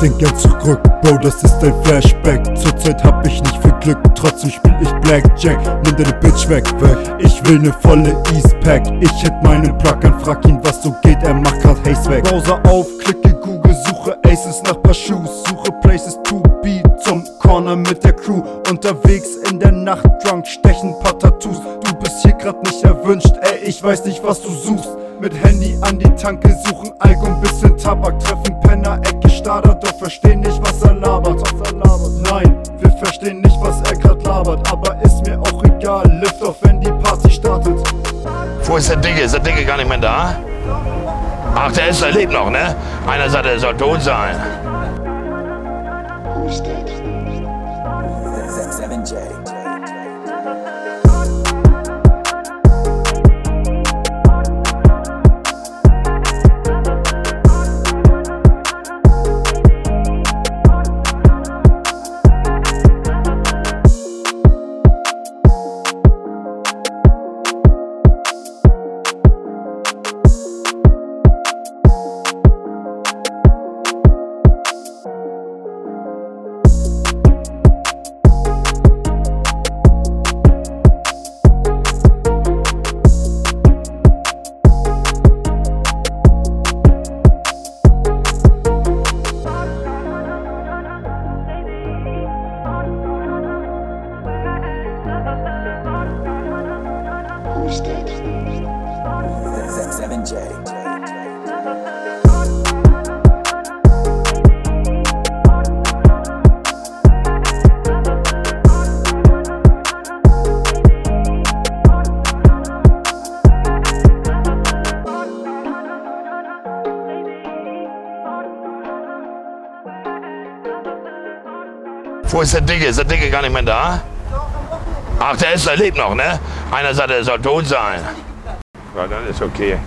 denk gern zurück, Bro, das ist ein Flashback. Zurzeit hab ich nicht viel Glück, trotzdem spiel ich Blackjack. Nimm deine Bitch weg, weg. Ich will ne volle Eastpack. Ich hit meinen Plug an, frag ihn, was so geht, er macht grad Haze weg. Browser auf, klicke Google, suche Aces nach paar Shoes, suche Places to be zum Corner mit der Crew. Unterwegs in der Nacht, drunk, stechen paar Tattoos. Du bist hier grad nicht erwünscht, ey, ich weiß nicht, was du suchst. Mit Handy an die Tanke suchen, Alkohol, bisschen Tabak, treffen Penner, Ecke Stader, doch verstehen nicht, was er labert. Er. Nein, wir verstehen nicht, was er grad labert, aber ist mir auch egal, lift auf, wenn die Party startet. Wo ist der Dicke? Ist der Dicke gar nicht mehr da? Ach, der ist, der lebt noch, ne? Einer sagt, er soll tot sein. Wo ist der Dicke? Ist der Dicke gar nicht mehr da? Ach, der ist, der lebt noch, ne? Einer sagt, er soll tot sein. Ja, dann ist okay.